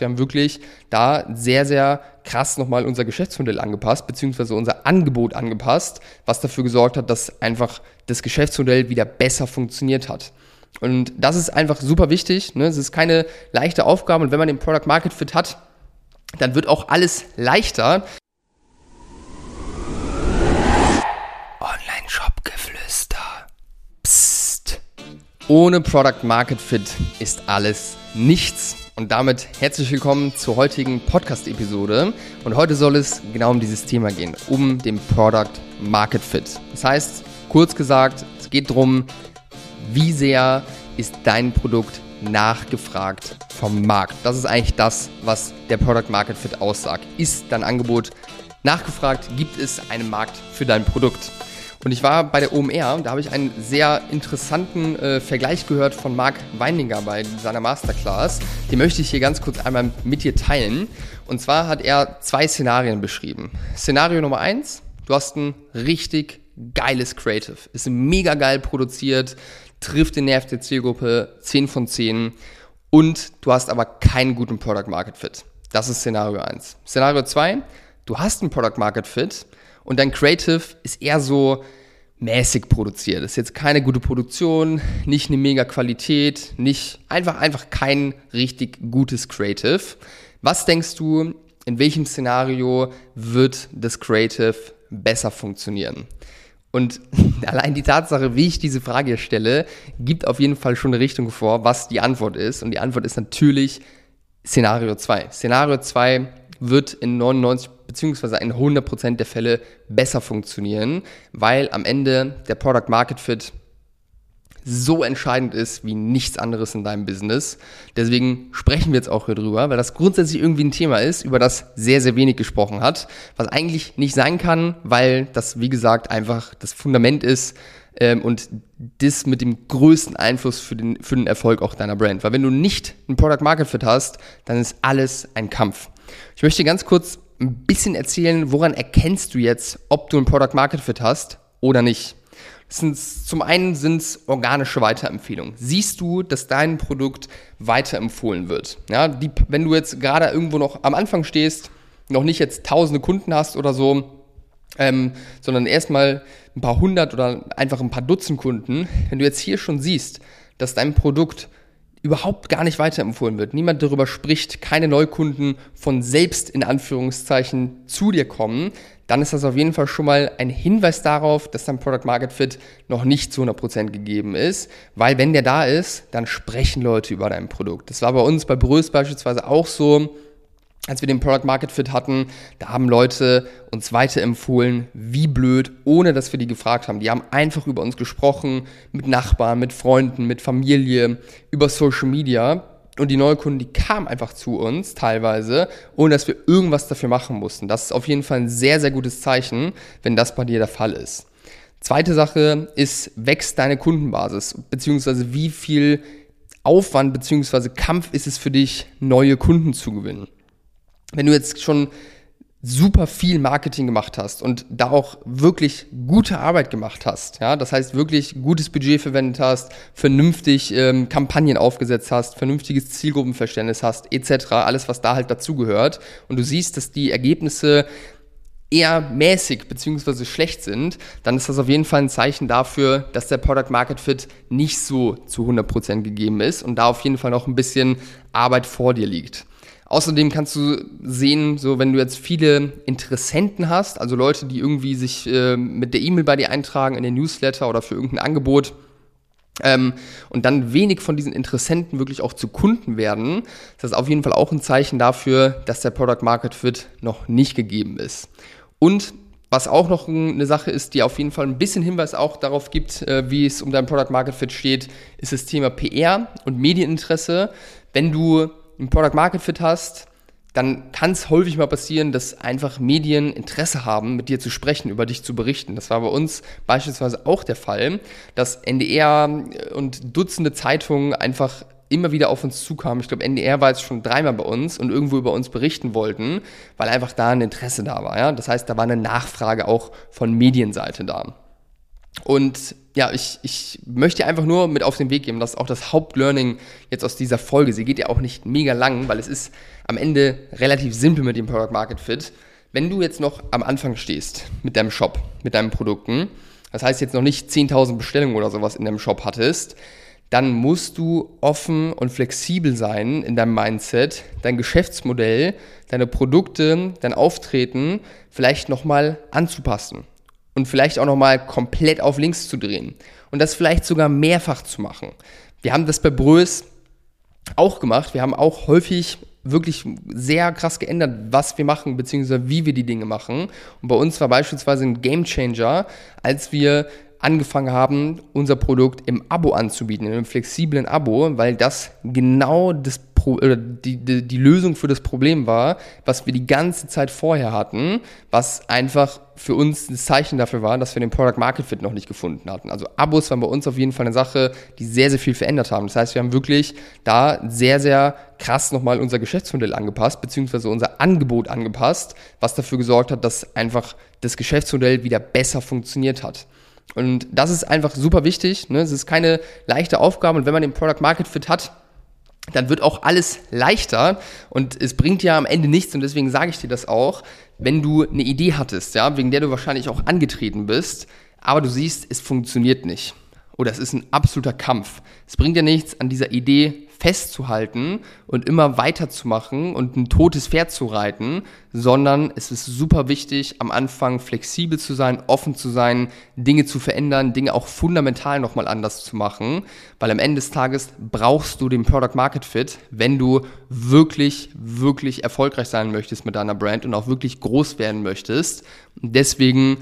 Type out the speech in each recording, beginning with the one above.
Wir haben wirklich da sehr, sehr krass nochmal unser Geschäftsmodell angepasst, beziehungsweise unser Angebot angepasst, was dafür gesorgt hat, dass einfach das Geschäftsmodell wieder besser funktioniert hat. Und das ist einfach super wichtig. Ne? Es ist keine leichte Aufgabe und wenn man den Product Market Fit hat, dann wird auch alles leichter. Online-Shop-Geflüster. Psst. Ohne Product Market Fit ist alles nichts. Und damit herzlich willkommen zur heutigen Podcast-Episode. Und heute soll es genau um dieses Thema gehen, um den Product Market Fit. Das heißt, kurz gesagt, es geht darum, wie sehr ist dein Produkt nachgefragt vom Markt. Das ist eigentlich das, was der Product Market Fit aussagt. Ist dein Angebot nachgefragt? Gibt es einen Markt für dein Produkt? Und ich war bei der OMR und da habe ich einen sehr interessanten äh, Vergleich gehört von Marc Weininger bei seiner Masterclass. Den möchte ich hier ganz kurz einmal mit dir teilen. Und zwar hat er zwei Szenarien beschrieben. Szenario Nummer eins, du hast ein richtig geiles Creative. Ist mega geil produziert, trifft den Nerv der Zielgruppe 10 von 10 und du hast aber keinen guten Product Market Fit. Das ist Szenario 1. Szenario 2, du hast einen Product Market Fit, und dein Creative ist eher so mäßig produziert. Ist jetzt keine gute Produktion, nicht eine mega Qualität, nicht einfach einfach kein richtig gutes Creative. Was denkst du, in welchem Szenario wird das Creative besser funktionieren? Und allein die Tatsache, wie ich diese Frage stelle, gibt auf jeden Fall schon eine Richtung vor, was die Antwort ist. Und die Antwort ist natürlich Szenario 2. Szenario 2 wird in 99 beziehungsweise in 100% der Fälle besser funktionieren, weil am Ende der Product Market Fit so entscheidend ist wie nichts anderes in deinem Business. Deswegen sprechen wir jetzt auch hier drüber, weil das grundsätzlich irgendwie ein Thema ist, über das sehr, sehr wenig gesprochen hat, was eigentlich nicht sein kann, weil das, wie gesagt, einfach das Fundament ist ähm, und das mit dem größten Einfluss für den, für den Erfolg auch deiner Brand. Weil wenn du nicht ein Product Market Fit hast, dann ist alles ein Kampf. Ich möchte ganz kurz ein bisschen erzählen, woran erkennst du jetzt, ob du ein Product Market Fit hast oder nicht. Sind, zum einen sind es organische Weiterempfehlungen. Siehst du, dass dein Produkt weiterempfohlen wird? Ja, die, wenn du jetzt gerade irgendwo noch am Anfang stehst, noch nicht jetzt tausende Kunden hast oder so, ähm, sondern erstmal ein paar hundert oder einfach ein paar Dutzend Kunden, wenn du jetzt hier schon siehst, dass dein Produkt überhaupt gar nicht weiterempfohlen wird, niemand darüber spricht, keine Neukunden von selbst in Anführungszeichen zu dir kommen, dann ist das auf jeden Fall schon mal ein Hinweis darauf, dass dein Product Market Fit noch nicht zu 100% gegeben ist, weil wenn der da ist, dann sprechen Leute über dein Produkt. Das war bei uns bei Brös beispielsweise auch so, als wir den Product Market Fit hatten, da haben Leute uns weiterempfohlen, wie blöd, ohne dass wir die gefragt haben. Die haben einfach über uns gesprochen, mit Nachbarn, mit Freunden, mit Familie, über Social Media. Und die Neukunden, die kamen einfach zu uns teilweise, ohne dass wir irgendwas dafür machen mussten. Das ist auf jeden Fall ein sehr, sehr gutes Zeichen, wenn das bei dir der Fall ist. Zweite Sache ist, wächst deine Kundenbasis, beziehungsweise wie viel Aufwand beziehungsweise Kampf ist es für dich, neue Kunden zu gewinnen wenn du jetzt schon super viel Marketing gemacht hast und da auch wirklich gute Arbeit gemacht hast, ja, das heißt wirklich gutes Budget verwendet hast, vernünftig ähm, Kampagnen aufgesetzt hast, vernünftiges Zielgruppenverständnis hast, etc., alles was da halt dazugehört und du siehst, dass die Ergebnisse eher mäßig beziehungsweise schlecht sind, dann ist das auf jeden Fall ein Zeichen dafür, dass der Product Market Fit nicht so zu 100% gegeben ist und da auf jeden Fall noch ein bisschen Arbeit vor dir liegt. Außerdem kannst du sehen, so wenn du jetzt viele Interessenten hast, also Leute, die irgendwie sich äh, mit der E-Mail bei dir eintragen in den Newsletter oder für irgendein Angebot, ähm, und dann wenig von diesen Interessenten wirklich auch zu Kunden werden, das ist auf jeden Fall auch ein Zeichen dafür, dass der Product Market Fit noch nicht gegeben ist. Und was auch noch eine Sache ist, die auf jeden Fall ein bisschen Hinweis auch darauf gibt, äh, wie es um dein Product Market Fit steht, ist das Thema PR und Medieninteresse. Wenn du einen Product Market Fit hast, dann kann es häufig mal passieren, dass einfach Medien Interesse haben, mit dir zu sprechen, über dich zu berichten. Das war bei uns beispielsweise auch der Fall, dass NDR und Dutzende Zeitungen einfach immer wieder auf uns zukamen. Ich glaube, NDR war jetzt schon dreimal bei uns und irgendwo über uns berichten wollten, weil einfach da ein Interesse da war. Ja? Das heißt, da war eine Nachfrage auch von Medienseite da. Und ja, ich, ich möchte einfach nur mit auf den Weg geben, dass auch das Hauptlearning jetzt aus dieser Folge, sie geht ja auch nicht mega lang, weil es ist am Ende relativ simpel mit dem Product Market Fit. Wenn du jetzt noch am Anfang stehst mit deinem Shop, mit deinen Produkten, das heißt jetzt noch nicht 10.000 Bestellungen oder sowas in deinem Shop hattest, dann musst du offen und flexibel sein in deinem Mindset, dein Geschäftsmodell, deine Produkte, dein Auftreten vielleicht nochmal anzupassen und vielleicht auch nochmal komplett auf links zu drehen und das vielleicht sogar mehrfach zu machen. Wir haben das bei Brös auch gemacht. Wir haben auch häufig wirklich sehr krass geändert, was wir machen, beziehungsweise wie wir die Dinge machen. Und bei uns war beispielsweise ein Game Changer, als wir angefangen haben, unser Produkt im Abo anzubieten, in einem flexiblen Abo, weil das genau das Pro oder die, die, die Lösung für das Problem war, was wir die ganze Zeit vorher hatten, was einfach für uns das Zeichen dafür war, dass wir den Product Market Fit noch nicht gefunden hatten. Also Abos waren bei uns auf jeden Fall eine Sache, die sehr, sehr viel verändert haben. Das heißt, wir haben wirklich da sehr, sehr krass nochmal unser Geschäftsmodell angepasst, beziehungsweise unser Angebot angepasst, was dafür gesorgt hat, dass einfach das Geschäftsmodell wieder besser funktioniert hat. Und das ist einfach super wichtig. Ne? Es ist keine leichte Aufgabe und wenn man den Product Market Fit hat, dann wird auch alles leichter und es bringt ja am Ende nichts und deswegen sage ich dir das auch, wenn du eine Idee hattest, ja, wegen der du wahrscheinlich auch angetreten bist, aber du siehst, es funktioniert nicht oder es ist ein absoluter Kampf. Es bringt ja nichts, an dieser Idee festzuhalten und immer weiterzumachen und ein totes Pferd zu reiten, sondern es ist super wichtig, am Anfang flexibel zu sein, offen zu sein, Dinge zu verändern, Dinge auch fundamental nochmal anders zu machen, weil am Ende des Tages brauchst du den Product Market Fit, wenn du wirklich, wirklich erfolgreich sein möchtest mit deiner Brand und auch wirklich groß werden möchtest. deswegen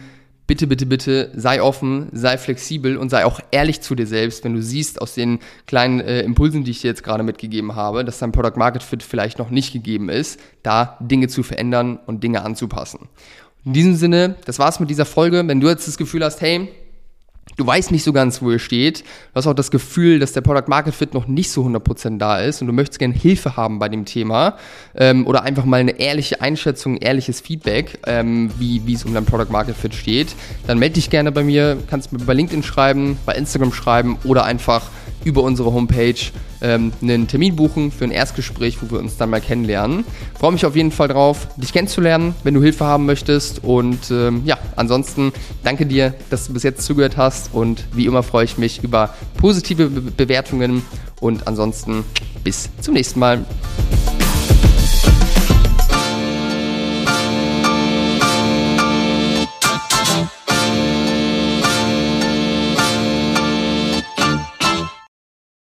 bitte, bitte, bitte sei offen, sei flexibel und sei auch ehrlich zu dir selbst, wenn du siehst aus den kleinen äh, Impulsen, die ich dir jetzt gerade mitgegeben habe, dass dein Product Market Fit vielleicht noch nicht gegeben ist, da Dinge zu verändern und Dinge anzupassen. In diesem Sinne, das war's mit dieser Folge. Wenn du jetzt das Gefühl hast, hey, du weißt nicht so ganz, wo ihr steht. Du hast auch das Gefühl, dass der Product Market Fit noch nicht so 100% da ist und du möchtest gerne Hilfe haben bei dem Thema ähm, oder einfach mal eine ehrliche Einschätzung, ehrliches Feedback, ähm, wie, es um dein Product Market Fit steht, dann melde dich gerne bei mir, kannst mir bei LinkedIn schreiben, bei Instagram schreiben oder einfach über unsere Homepage ähm, einen Termin buchen für ein Erstgespräch, wo wir uns dann mal kennenlernen. Freue mich auf jeden Fall drauf, dich kennenzulernen, wenn du Hilfe haben möchtest. Und ähm, ja, ansonsten danke dir, dass du bis jetzt zugehört hast. Und wie immer freue ich mich über positive Be Bewertungen. Und ansonsten bis zum nächsten Mal.